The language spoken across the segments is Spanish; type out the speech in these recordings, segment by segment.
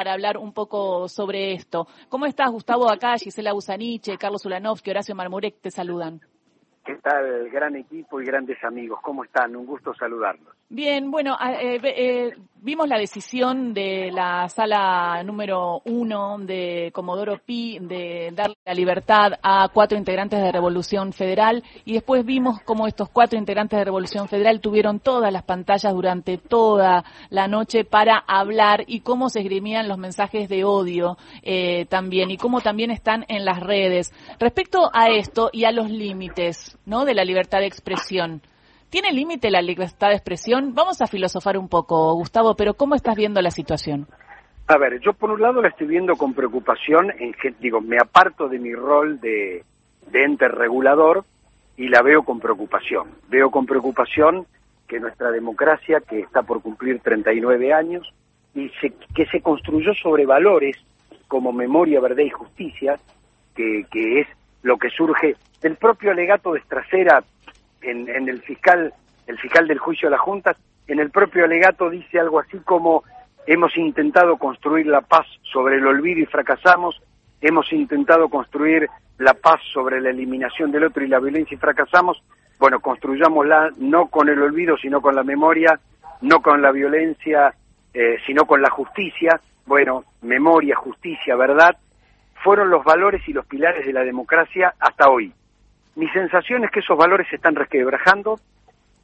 para hablar un poco sobre esto. ¿Cómo estás, Gustavo? Acá, Gisela Busaniche, Carlos Ulanovsky, Horacio Marmurek te saludan. ¿Qué tal, gran equipo y grandes amigos? ¿Cómo están? Un gusto saludarlos. Bien, bueno, eh, eh, vimos la decisión de la sala número uno de Comodoro Pi de darle la libertad a cuatro integrantes de Revolución Federal y después vimos cómo estos cuatro integrantes de Revolución Federal tuvieron todas las pantallas durante toda la noche para hablar y cómo se esgrimían los mensajes de odio eh, también y cómo también están en las redes. Respecto a esto y a los límites ¿no? de la libertad de expresión. ¿Tiene límite la libertad de expresión? Vamos a filosofar un poco, Gustavo, pero ¿cómo estás viendo la situación? A ver, yo por un lado la estoy viendo con preocupación, en digo, me aparto de mi rol de, ente regulador y la veo con preocupación. Veo con preocupación que nuestra democracia, que está por cumplir 39 años, y que se construyó sobre valores como memoria, verdad y justicia, que, que es lo que surge del propio alegato de Estracera en, el fiscal, el fiscal del juicio de la Junta, en el propio alegato dice algo así como hemos intentado construir la paz sobre el olvido y fracasamos, hemos intentado construir la paz sobre la eliminación del otro y la violencia y fracasamos, bueno, construyámosla no con el olvido, sino con la memoria, no con la violencia, eh, sino con la justicia, bueno, memoria, justicia, verdad, fueron los valores y los pilares de la democracia hasta hoy. Mi sensación es que esos valores se están resquebrajando,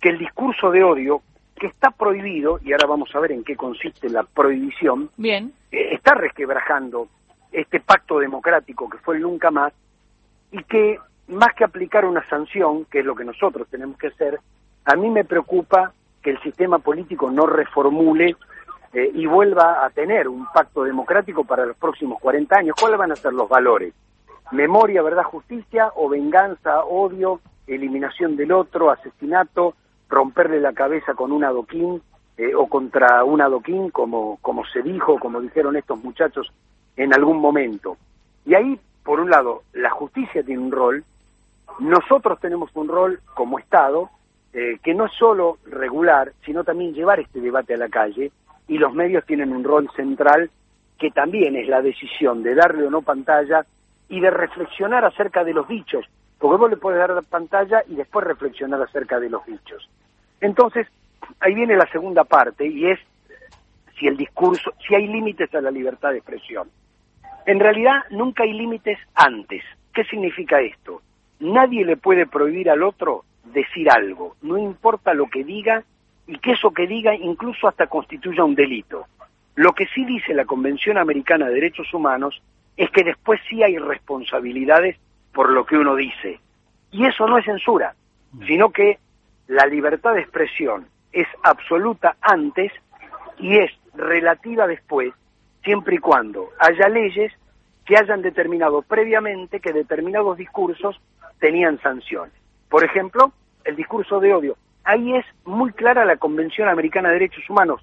que el discurso de odio, que está prohibido, y ahora vamos a ver en qué consiste la prohibición, Bien. Eh, está resquebrajando este pacto democrático que fue el nunca más, y que más que aplicar una sanción, que es lo que nosotros tenemos que hacer, a mí me preocupa que el sistema político no reformule eh, y vuelva a tener un pacto democrático para los próximos 40 años. ¿Cuáles van a ser los valores? Memoria, verdad, justicia, o venganza, odio, eliminación del otro, asesinato, romperle la cabeza con un adoquín eh, o contra un adoquín, como, como se dijo, como dijeron estos muchachos en algún momento. Y ahí, por un lado, la justicia tiene un rol, nosotros tenemos un rol como Estado, eh, que no es solo regular, sino también llevar este debate a la calle, y los medios tienen un rol central que también es la decisión de darle o no pantalla y de reflexionar acerca de los dichos, porque vos le puedes dar la pantalla y después reflexionar acerca de los dichos. Entonces, ahí viene la segunda parte y es si el discurso, si hay límites a la libertad de expresión. En realidad nunca hay límites antes. ¿Qué significa esto? Nadie le puede prohibir al otro decir algo, no importa lo que diga y que eso que diga incluso hasta constituya un delito. Lo que sí dice la Convención Americana de Derechos Humanos es que después sí hay responsabilidades por lo que uno dice. Y eso no es censura, sino que la libertad de expresión es absoluta antes y es relativa después, siempre y cuando haya leyes que hayan determinado previamente que determinados discursos tenían sanciones. Por ejemplo, el discurso de odio. Ahí es muy clara la Convención Americana de Derechos Humanos.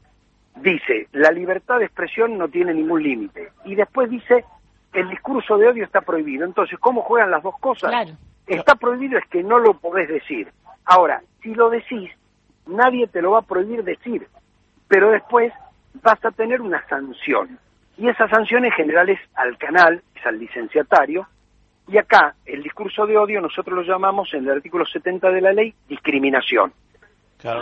Dice, la libertad de expresión no tiene ningún límite. Y después dice, el discurso de odio está prohibido. Entonces, ¿cómo juegan las dos cosas? Está prohibido es que no lo podés decir. Ahora, si lo decís, nadie te lo va a prohibir decir, pero después vas a tener una sanción. Y esa sanción en general es al canal, es al licenciatario, y acá el discurso de odio nosotros lo llamamos en el artículo 70 de la ley discriminación.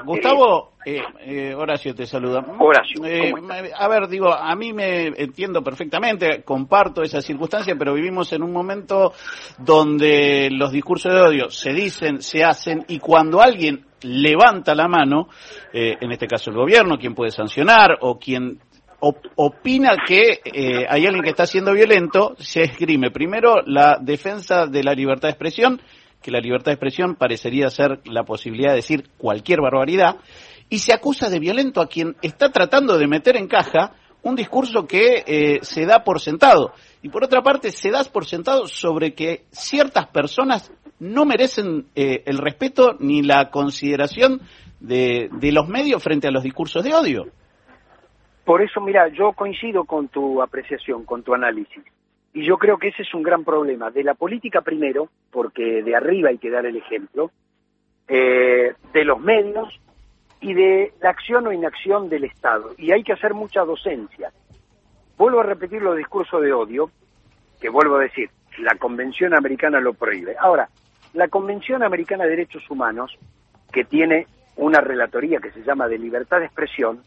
Gustavo, eh, eh, Horacio te saluda. Horacio. Eh, a ver, digo, a mí me entiendo perfectamente, comparto esa circunstancia, pero vivimos en un momento donde los discursos de odio se dicen, se hacen, y cuando alguien levanta la mano, en este caso el gobierno, quien puede sancionar o quien opina que hay alguien que está siendo violento, se esgrime primero la defensa de la libertad de expresión que la libertad de expresión parecería ser la posibilidad de decir cualquier barbaridad, y se acusa de violento a quien está tratando de meter en caja un discurso que eh, se da por sentado. Y por otra parte, se da por sentado sobre que ciertas personas no merecen eh, el respeto ni la consideración de, de los medios frente a los discursos de odio. Por eso, mira, yo coincido con tu apreciación, con tu análisis. Y yo creo que ese es un gran problema de la política primero, porque de arriba hay que dar el ejemplo, eh, de los medios y de la acción o inacción del Estado. Y hay que hacer mucha docencia. vuelvo a repetir los discursos de odio, que vuelvo a decir, la Convención Americana lo prohíbe. Ahora, la Convención Americana de Derechos Humanos, que tiene una relatoría que se llama de libertad de expresión,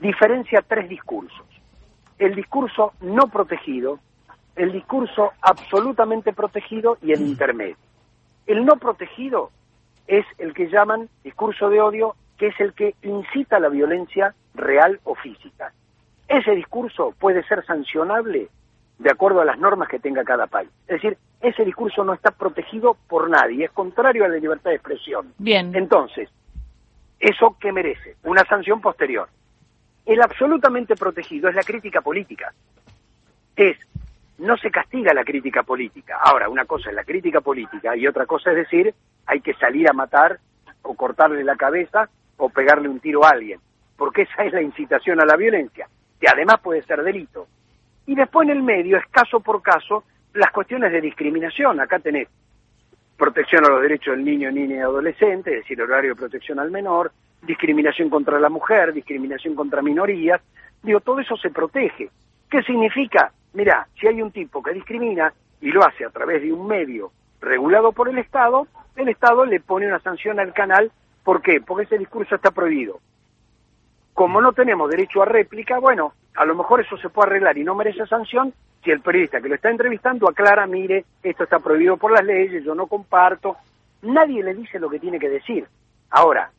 diferencia tres discursos. El discurso no protegido, el discurso absolutamente protegido y el intermedio. El no protegido es el que llaman discurso de odio, que es el que incita a la violencia real o física. Ese discurso puede ser sancionable de acuerdo a las normas que tenga cada país. Es decir, ese discurso no está protegido por nadie, es contrario a la libertad de expresión. Bien. Entonces, ¿eso qué merece? Una sanción posterior. El absolutamente protegido es la crítica política. Es, no se castiga la crítica política. Ahora, una cosa es la crítica política y otra cosa es decir, hay que salir a matar o cortarle la cabeza o pegarle un tiro a alguien, porque esa es la incitación a la violencia, que además puede ser delito. Y después en el medio es caso por caso las cuestiones de discriminación. Acá tenés protección a los derechos del niño, niña y adolescente, es decir, horario de protección al menor, discriminación contra la mujer, discriminación contra minorías. Digo, todo eso se protege. ¿Qué significa? Mira, si hay un tipo que discrimina y lo hace a través de un medio regulado por el Estado, el Estado le pone una sanción al canal. ¿Por qué? Porque ese discurso está prohibido. Como no tenemos derecho a réplica, bueno, a lo mejor eso se puede arreglar y no merece sanción si el periodista que lo está entrevistando aclara, mire, esto está prohibido por las leyes, yo no comparto. Nadie le dice lo que tiene que decir. Ahora,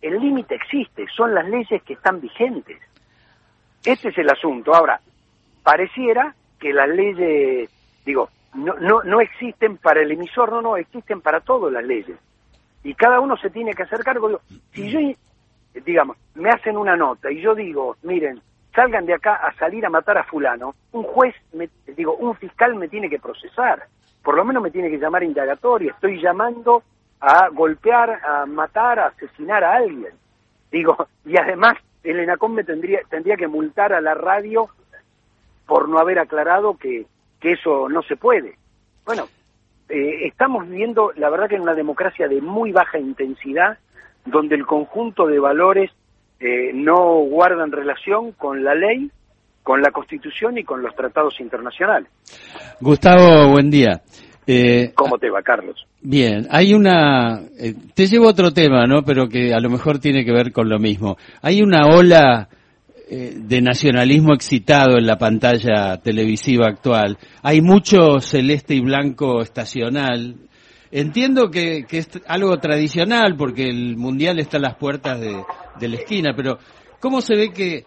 el límite existe, son las leyes que están vigentes. Este es el asunto. Ahora, pareciera que las leyes, digo, no, no, no existen para el emisor, no, no, existen para todas las leyes. Y cada uno se tiene que hacer cargo. si yo, digamos, me hacen una nota y yo digo, miren, salgan de acá a salir a matar a fulano, un juez, me, digo, un fiscal me tiene que procesar, por lo menos me tiene que llamar indagatorio, estoy llamando a golpear, a matar, a asesinar a alguien. Digo, y además el ENACOM me tendría, tendría que multar a la radio por no haber aclarado que, que eso no se puede. Bueno, eh, estamos viviendo, la verdad que en una democracia de muy baja intensidad, donde el conjunto de valores eh, no guardan relación con la ley, con la Constitución y con los tratados internacionales. Gustavo, buen día. Eh, ¿Cómo te va, Carlos? Bien, hay una... Eh, te llevo otro tema, ¿no? Pero que a lo mejor tiene que ver con lo mismo. Hay una ola de nacionalismo excitado en la pantalla televisiva actual. Hay mucho celeste y blanco estacional. Entiendo que, que es algo tradicional porque el Mundial está a las puertas de, de la esquina, pero ¿cómo se ve que,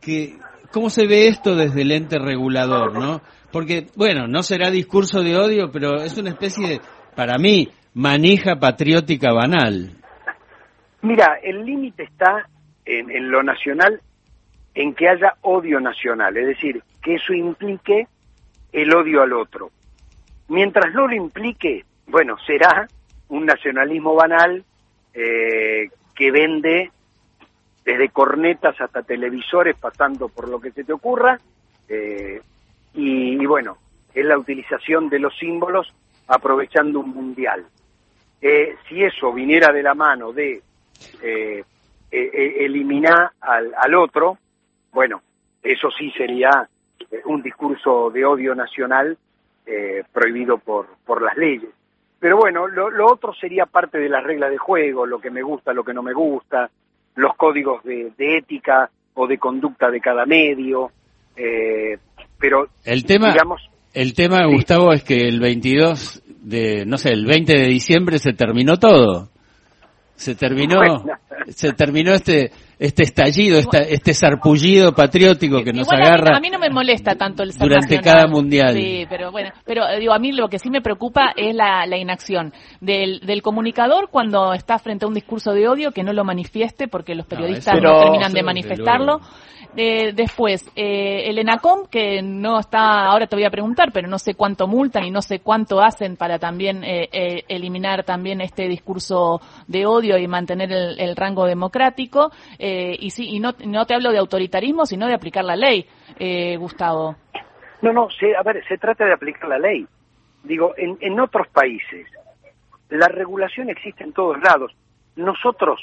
que, cómo se ve esto desde el ente regulador, no? Porque, bueno, no será discurso de odio, pero es una especie de, para mí, manija patriótica banal. Mira, el límite está en, en lo nacional, en que haya odio nacional, es decir, que eso implique el odio al otro. Mientras no lo implique, bueno, será un nacionalismo banal eh, que vende desde cornetas hasta televisores, pasando por lo que se te ocurra, eh, y, bueno, es la utilización de los símbolos aprovechando un mundial. Eh, si eso viniera de la mano de eh, eliminar al, al, otro, bueno, eso sí sería un discurso de odio nacional prohibido por, por las leyes. Pero bueno, lo, lo, otro sería parte de las reglas de juego, lo que me gusta, lo que no me gusta, los códigos de, ética o de conducta de cada medio, eh, pero el tema, digamos, el tema, Gustavo, es que el 22 de, no sé, el 20 de diciembre se terminó todo. Se terminó, se terminó este, este estallido, este sarpullido patriótico que nos agarra. A mí, no me molesta tanto el durante cada mundial. Sí, pero bueno, pero eh, digo a mí lo que sí me preocupa es la, la inacción del, del comunicador cuando está frente a un discurso de odio que no lo manifieste porque los periodistas no, terminan de manifestarlo. Eh, después, eh, el ENACOM, que no está, ahora te voy a preguntar, pero no sé cuánto multan y no sé cuánto hacen para también eh, eh eliminar también este discurso de odio y mantener el, el rango democrático. Eh, y sí, y no, no te hablo de autoritarismo, sino de aplicar la ley, eh, Gustavo. No, no, se, a ver, se trata de aplicar la ley. Digo, en, en otros países la regulación existe en todos lados. Nosotros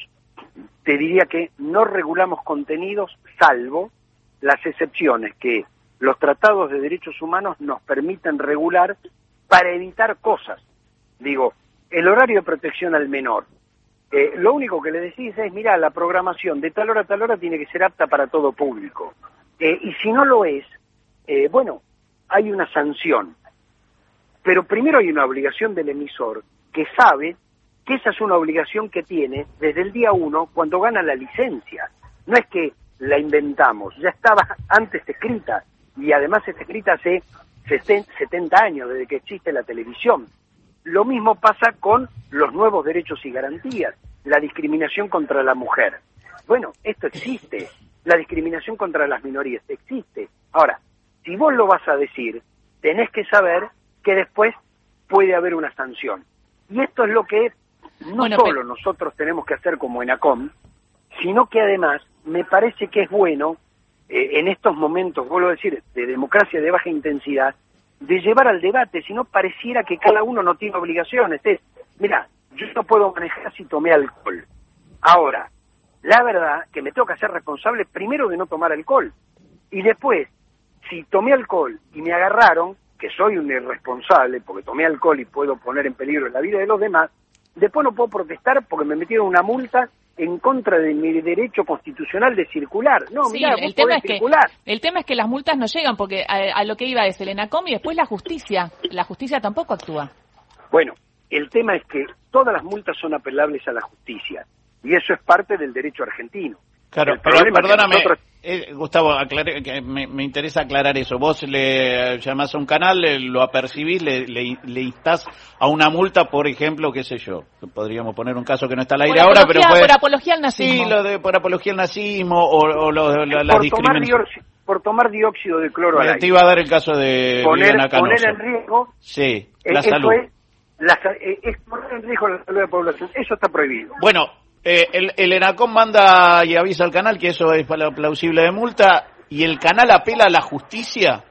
te diría que no regulamos contenidos salvo las excepciones que los tratados de derechos humanos nos permiten regular para evitar cosas. Digo, el horario de protección al menor. Eh, lo único que le decís es, mira, la programación de tal hora a tal hora tiene que ser apta para todo público. Eh, y si no lo es, eh, bueno, hay una sanción. Pero primero hay una obligación del emisor que sabe que esa es una obligación que tiene desde el día uno cuando gana la licencia. No es que la inventamos, ya estaba antes escrita y además está escrita hace 70 años desde que existe la televisión. Lo mismo pasa con los nuevos derechos y garantías, la discriminación contra la mujer. Bueno, esto existe, la discriminación contra las minorías existe. Ahora, si vos lo vas a decir, tenés que saber que después puede haber una sanción. Y esto es lo que no solo nosotros tenemos que hacer como ENACOM, sino que además me parece que es bueno eh, en estos momentos, vuelvo a decir, de democracia de baja intensidad, de llevar al debate, si no pareciera que cada uno no tiene obligaciones. Es, mira, yo no puedo manejar si tomé alcohol. Ahora, la verdad que me que hacer responsable primero de no tomar alcohol. Y después, si tomé alcohol y me agarraron, que soy un irresponsable porque tomé alcohol y puedo poner en peligro la vida de los demás, después no puedo protestar porque me metieron una multa en contra de mi derecho constitucional de circular. No, mira, el tema es circular. que el tema es que las multas no llegan porque a, lo que iba es el ENACOM y después la justicia. La justicia tampoco actúa. Bueno, el tema es que todas las multas son apelables a la justicia y eso es parte del derecho argentino. Claro, pero perdóname, eh, Gustavo, que me, interesa aclarar eso. Vos le llamás a un canal, lo apercibís, le, le, instás a una multa, por ejemplo, qué sé yo. Podríamos poner un caso que no está al aire ahora, pero Por apología al nazismo. Sí, lo de por apología al nazismo o, la, discriminación. por tomar dióxido de cloro al aire. Te iba a dar el caso de poner, poner en riesgo sí, la salud. Es, la, es poner en riesgo la salud de la población. Eso está prohibido. Bueno, eh, el, el ENACOM manda y avisa al canal que eso es plausible de multa y el canal apela a la justicia.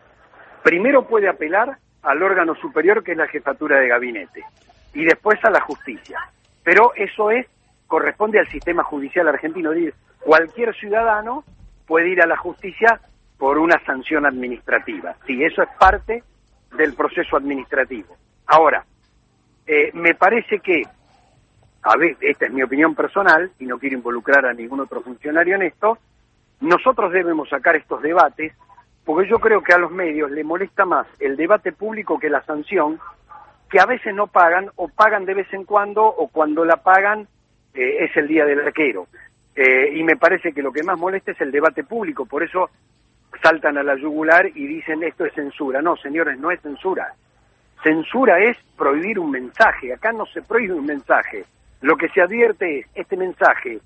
Primero puede apelar al órgano superior que es la jefatura de gabinete y después a la justicia. Pero eso es corresponde al sistema judicial argentino. Cualquier ciudadano puede ir a la justicia por una sanción administrativa. Sí, eso es parte del proceso administrativo. Ahora, eh, me parece que a ver, esta es mi opinión personal y no quiero involucrar a ningún otro funcionario en esto, nosotros debemos sacar estos debates porque yo creo que a los medios le molesta más el debate público que la sanción, que a veces no pagan o pagan de vez en cuando o cuando la pagan eh, es el día del arquero. Eh, y me parece que lo que más molesta es el debate público, por eso saltan a la yugular y dicen esto es censura. No, señores, no es censura. Censura es prohibir un mensaje. Acá no se prohíbe un mensaje. Lo que se advierte es, este mensaje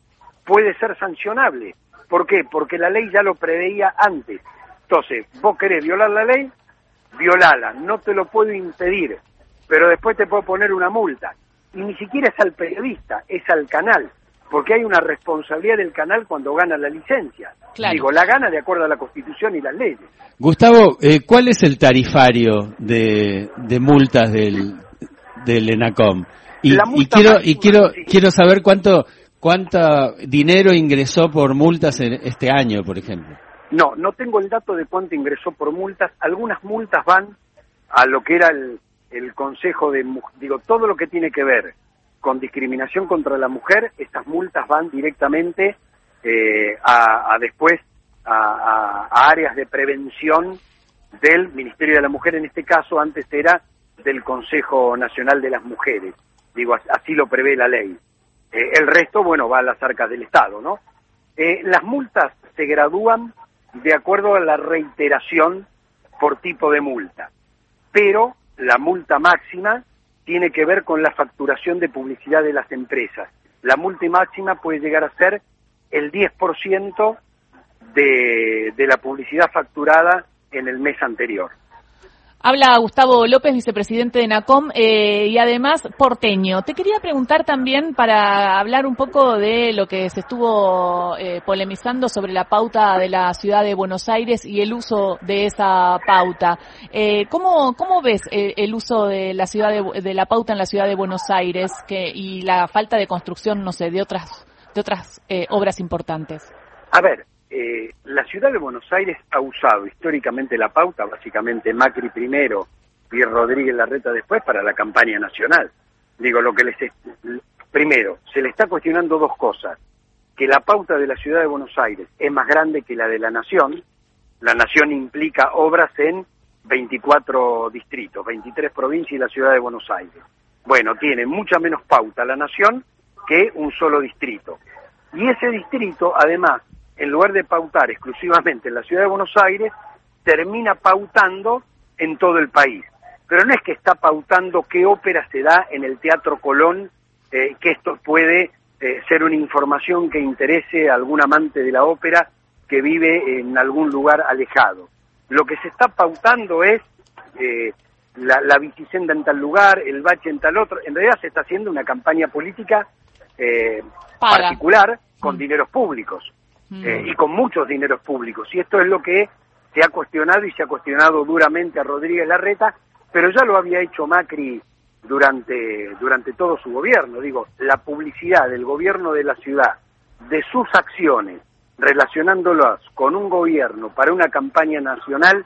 puede ser sancionable. ¿Por qué? Porque la ley ya lo preveía antes. Entonces, vos querés violar la ley, violala, no te lo puedo impedir, pero después te puedo poner una multa. Y ni siquiera es al periodista, es al canal, porque hay una responsabilidad del canal cuando gana la licencia. Digo, la gana de acuerdo a la Constitución y las leyes. Gustavo, eh, ¿cuál es el tarifario de, multas del, del ENACOM? Y, quiero y quiero quiero saber cuánto cuánto dinero ingresó por multas en este año, por ejemplo. No, no tengo el dato de cuánto ingresó por multas. Algunas multas van a lo que era el, el Consejo de digo todo lo que tiene que ver con discriminación contra la mujer. Estas multas van directamente eh, a, después a, a áreas de prevención del Ministerio de la Mujer. En este caso, antes era del Consejo Nacional de las Mujeres. Digo, así lo prevé la ley. Eh, el resto, bueno, va a las arcas del Estado, ¿no? Eh, las multas se gradúan de acuerdo a la reiteración por tipo de multa, pero la multa máxima tiene que ver con la facturación de publicidad de las empresas. La multa máxima puede llegar a ser el 10% de, de la publicidad facturada en el mes anterior. Habla Gustavo López, vicepresidente de NACOM eh, y además porteño. Te quería preguntar también para hablar un poco de lo que se estuvo eh, polemizando sobre la pauta de la ciudad de Buenos Aires y el uso de esa pauta. Eh, ¿cómo, ¿Cómo ves el uso de la ciudad de, la pauta en la ciudad de Buenos Aires que, y la falta de construcción, no sé, de otras de otras obras importantes? A ver, eh, la ciudad de Buenos Aires ha usado históricamente la pauta, básicamente Macri primero, Pierre Rodríguez Larreta después, para la campaña nacional. Digo, lo que les... Primero, se le está cuestionando dos cosas. Que la pauta de la ciudad de Buenos Aires es más grande que la de la nación. La nación implica obras en 24 distritos, 23 provincias y la ciudad de Buenos Aires. Bueno, tiene mucha menos pauta la nación que un solo distrito. Y ese distrito, además, en lugar de pautar exclusivamente en la ciudad de Buenos Aires, termina pautando en todo el país. Pero no es que está pautando qué ópera se da en el Teatro Colón, eh, que esto puede eh, ser una información que interese a algún amante de la ópera que vive en algún lugar alejado. Lo que se está pautando es eh, la, la en tal lugar, el bache en tal otro. En realidad se está haciendo una campaña política particular con mm. dineros públicos. Eh, y con muchos dineros públicos. Y esto es lo que se ha cuestionado y se ha cuestionado duramente a Rodríguez Larreta, pero ya lo había hecho Macri durante, durante todo su gobierno. Digo, la publicidad del gobierno de la ciudad, de sus acciones, relacionándolas con un gobierno para una campaña nacional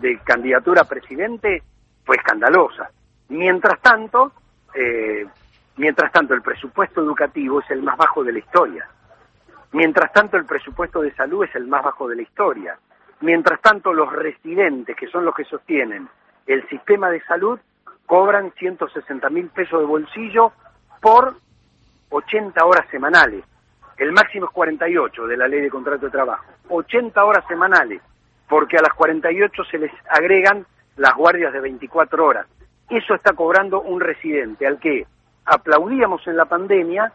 de candidatura a presidente, fue escandalosa. Mientras tanto, eh, mientras tanto, el presupuesto educativo es el más bajo de la historia. Mientras tanto, el presupuesto de salud es el más bajo de la historia. Mientras tanto, los residentes, que son los que sostienen el sistema de salud, cobran 160 mil pesos de bolsillo por 80 horas semanales. El máximo es 48 de la ley de contrato de trabajo. 80 horas semanales, porque a las 48 se les agregan las guardias de 24 horas. Eso está cobrando un residente al que aplaudíamos en la pandemia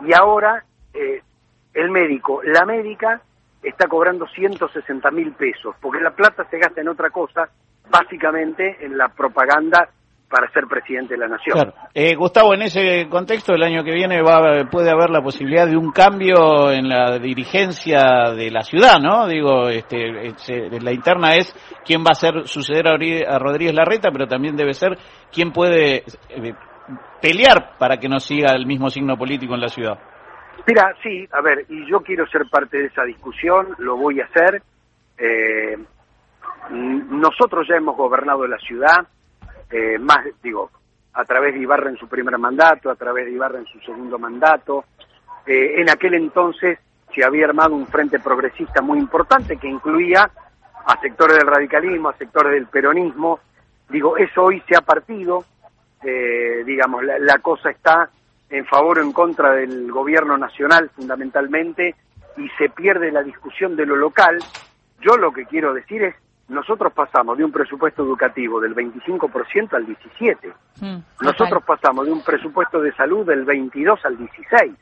y ahora eh, el médico, la médica, está cobrando 160 mil pesos, porque la plata se gasta en otra cosa, básicamente en la propaganda para ser presidente de la nación. Eh, Gustavo, en ese contexto, el año que viene va, puede haber la posibilidad de un cambio en la dirigencia de la ciudad, ¿no? Digo, este, la interna es quién va a ser suceder a Rodríguez Larreta, pero también debe ser quién puede eh, pelear para que no siga el mismo signo político en la ciudad. Mira, sí, a ver, y yo quiero ser parte de esa discusión, lo voy a hacer. Eh, nosotros ya hemos gobernado la ciudad, eh, más, digo, a través de Ibarra en su primer mandato, a través de Ibarra en su segundo mandato. Eh, en aquel entonces se había armado un frente progresista muy importante que incluía a sectores del radicalismo, a sectores del peronismo. Digo, eso hoy se ha partido, digamos, la cosa está en favor o en contra del gobierno nacional fundamentalmente y se pierde la discusión de lo local, yo lo que quiero decir es, nosotros pasamos de un presupuesto educativo del 25% al 17%, mm, nosotros pasamos de un presupuesto de salud del 22 al 16%.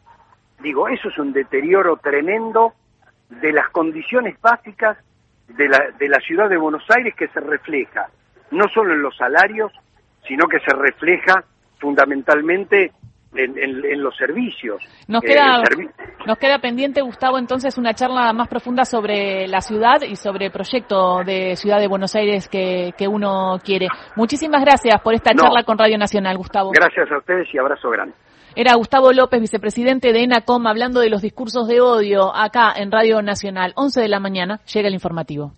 Digo, eso es un deterioro tremendo de las condiciones básicas de la, de la ciudad de Buenos Aires que se refleja no solo en los salarios, sino que se refleja fundamentalmente en, los servicios. Nos eh, queda, nos queda pendiente, Gustavo, entonces una charla más profunda sobre la ciudad y sobre el proyecto de Ciudad de Buenos Aires que, que uno quiere. Muchísimas gracias por esta charla con Radio Nacional, Gustavo. Gracias a ustedes y abrazo grande. Era Gustavo López, vicepresidente de ENACOM, hablando de los discursos de odio acá en Radio Nacional. 11 de la mañana llega el informativo.